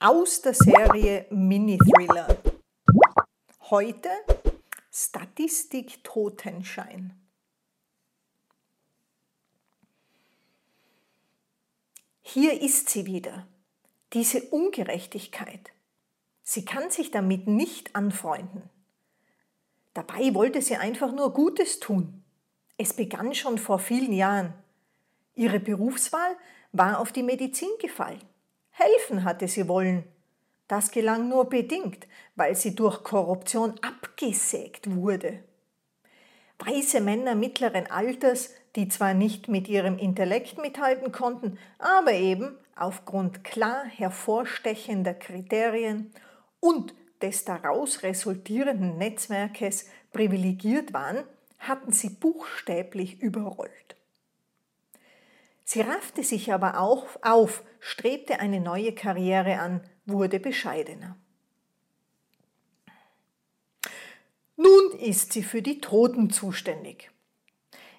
aus der Serie Mini-Thriller. Heute Statistik Totenschein. Hier ist sie wieder, diese Ungerechtigkeit. Sie kann sich damit nicht anfreunden. Dabei wollte sie einfach nur Gutes tun. Es begann schon vor vielen Jahren. Ihre Berufswahl war auf die Medizin gefallen. Helfen hatte sie wollen. Das gelang nur bedingt, weil sie durch Korruption abgesägt wurde. Weiße Männer mittleren Alters, die zwar nicht mit ihrem Intellekt mithalten konnten, aber eben aufgrund klar hervorstechender Kriterien und des daraus resultierenden Netzwerkes privilegiert waren, hatten sie buchstäblich überrollt. Sie raffte sich aber auch auf, strebte eine neue Karriere an, wurde bescheidener. Nun ist sie für die Toten zuständig.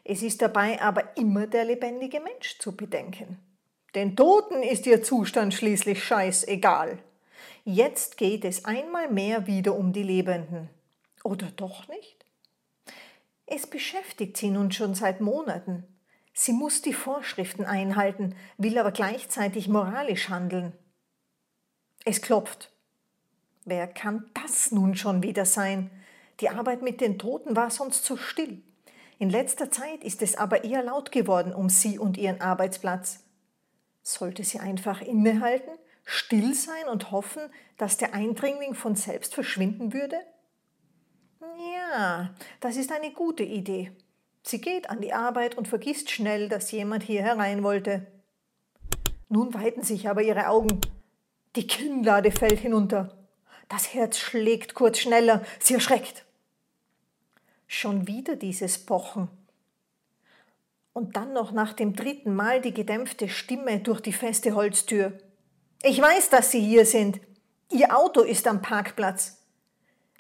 Es ist dabei aber immer der lebendige Mensch zu bedenken. Den Toten ist ihr Zustand schließlich scheißegal. Jetzt geht es einmal mehr wieder um die Lebenden. Oder doch nicht? Es beschäftigt sie nun schon seit Monaten. Sie muss die Vorschriften einhalten, will aber gleichzeitig moralisch handeln. Es klopft. Wer kann das nun schon wieder sein? Die Arbeit mit den Toten war sonst zu still. In letzter Zeit ist es aber eher laut geworden um sie und ihren Arbeitsplatz. Sollte sie einfach innehalten, still sein und hoffen, dass der Eindringling von selbst verschwinden würde? Ja, das ist eine gute Idee. Sie geht an die Arbeit und vergisst schnell, dass jemand hier herein wollte. Nun weiten sich aber ihre Augen. Die Kinnlade fällt hinunter. Das Herz schlägt kurz schneller. Sie erschreckt. Schon wieder dieses Pochen. Und dann noch nach dem dritten Mal die gedämpfte Stimme durch die feste Holztür. Ich weiß, dass Sie hier sind. Ihr Auto ist am Parkplatz.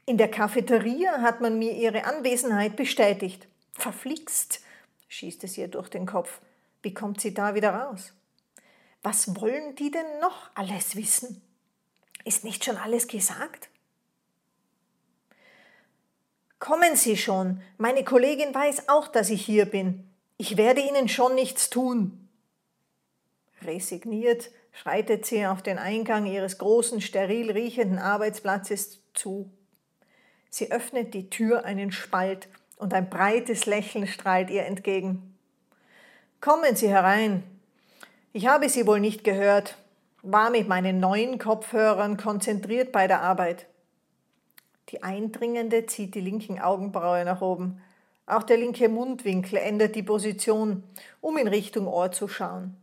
In der Cafeteria hat man mir Ihre Anwesenheit bestätigt. Verflixt, schießt es ihr durch den Kopf. Wie kommt sie da wieder raus? Was wollen die denn noch alles wissen? Ist nicht schon alles gesagt? Kommen Sie schon, meine Kollegin weiß auch, dass ich hier bin. Ich werde Ihnen schon nichts tun. Resigniert schreitet sie auf den Eingang ihres großen, steril riechenden Arbeitsplatzes zu. Sie öffnet die Tür einen Spalt und ein breites Lächeln strahlt ihr entgegen. Kommen Sie herein. Ich habe Sie wohl nicht gehört, war mit meinen neuen Kopfhörern konzentriert bei der Arbeit. Die Eindringende zieht die linken Augenbraue nach oben. Auch der linke Mundwinkel ändert die Position, um in Richtung Ohr zu schauen.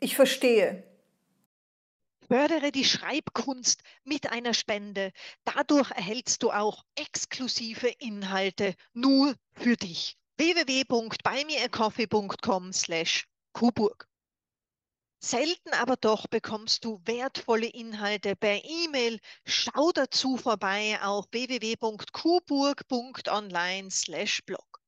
Ich verstehe, Fördere die Schreibkunst mit einer Spende. Dadurch erhältst du auch exklusive Inhalte nur für dich. www.buymeacoffee.com slash Kuburg. Selten aber doch bekommst du wertvolle Inhalte per E-Mail. Schau dazu vorbei auf www.kuburg.online slash blog.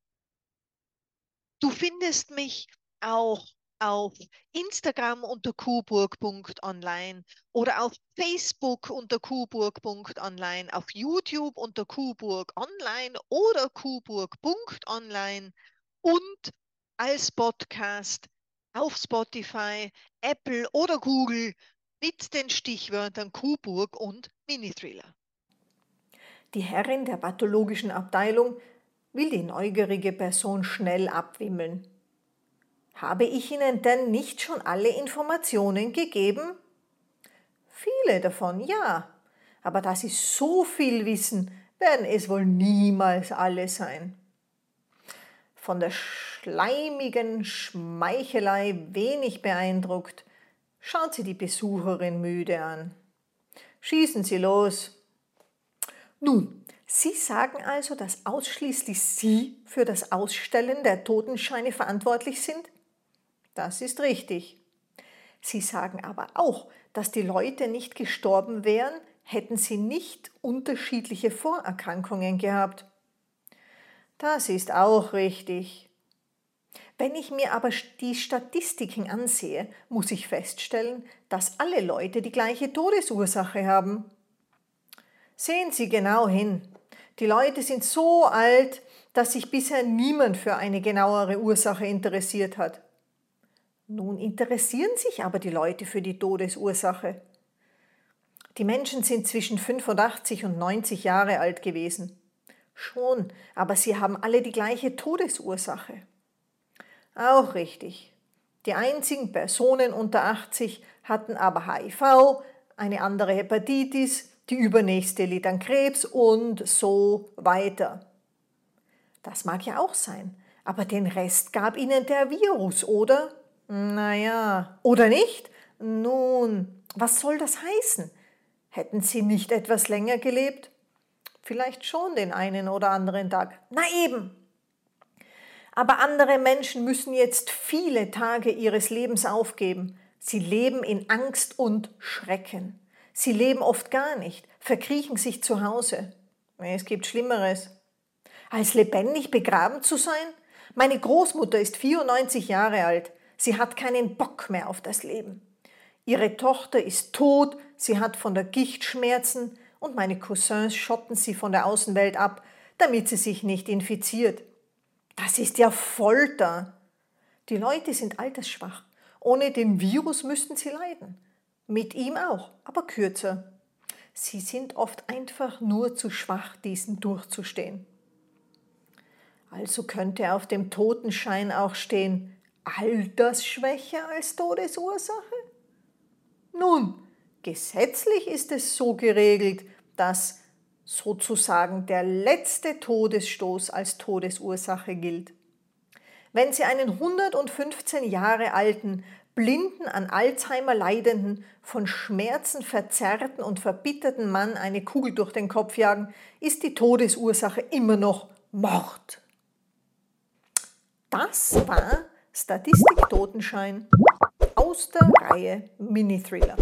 Du findest mich auch auf Instagram unter kuburg.online oder auf Facebook unter kuburg.online, auf YouTube unter kuburg online oder kuburg.online und als Podcast auf Spotify, Apple oder Google mit den Stichwörtern Kuburg und Mini-Thriller. Die Herrin der pathologischen Abteilung will die neugierige Person schnell abwimmeln. Habe ich Ihnen denn nicht schon alle Informationen gegeben? Viele davon, ja. Aber da Sie so viel wissen, werden es wohl niemals alle sein. Von der schleimigen Schmeichelei wenig beeindruckt, schaut sie die Besucherin müde an. Schießen Sie los. Nun, Sie sagen also, dass ausschließlich Sie für das Ausstellen der Totenscheine verantwortlich sind? Das ist richtig. Sie sagen aber auch, dass die Leute nicht gestorben wären, hätten sie nicht unterschiedliche Vorerkrankungen gehabt. Das ist auch richtig. Wenn ich mir aber die Statistiken ansehe, muss ich feststellen, dass alle Leute die gleiche Todesursache haben. Sehen Sie genau hin. Die Leute sind so alt, dass sich bisher niemand für eine genauere Ursache interessiert hat. Nun interessieren sich aber die Leute für die Todesursache. Die Menschen sind zwischen 85 und 90 Jahre alt gewesen. Schon, aber sie haben alle die gleiche Todesursache. Auch richtig. Die einzigen Personen unter 80 hatten aber HIV, eine andere Hepatitis, die übernächste litt an Krebs und so weiter. Das mag ja auch sein, aber den Rest gab ihnen der Virus, oder? Naja, oder nicht? Nun, was soll das heißen? Hätten sie nicht etwas länger gelebt? Vielleicht schon den einen oder anderen Tag. Na eben, aber andere Menschen müssen jetzt viele Tage ihres Lebens aufgeben. Sie leben in Angst und Schrecken. Sie leben oft gar nicht, verkriechen sich zu Hause. Es gibt Schlimmeres. Als lebendig begraben zu sein? Meine Großmutter ist 94 Jahre alt. Sie hat keinen Bock mehr auf das Leben. Ihre Tochter ist tot, sie hat von der Gicht Schmerzen und meine Cousins schotten sie von der Außenwelt ab, damit sie sich nicht infiziert. Das ist ja Folter. Die Leute sind altersschwach. Ohne den Virus müssten sie leiden. Mit ihm auch, aber kürzer. Sie sind oft einfach nur zu schwach, diesen durchzustehen. Also könnte auf dem Totenschein auch stehen, Altersschwäche als Todesursache? Nun, gesetzlich ist es so geregelt, dass sozusagen der letzte Todesstoß als Todesursache gilt. Wenn Sie einen 115 Jahre alten, blinden, an Alzheimer leidenden, von Schmerzen verzerrten und verbitterten Mann eine Kugel durch den Kopf jagen, ist die Todesursache immer noch Mord. Das war Statistik Totenschein aus der Reihe Mini-Thriller.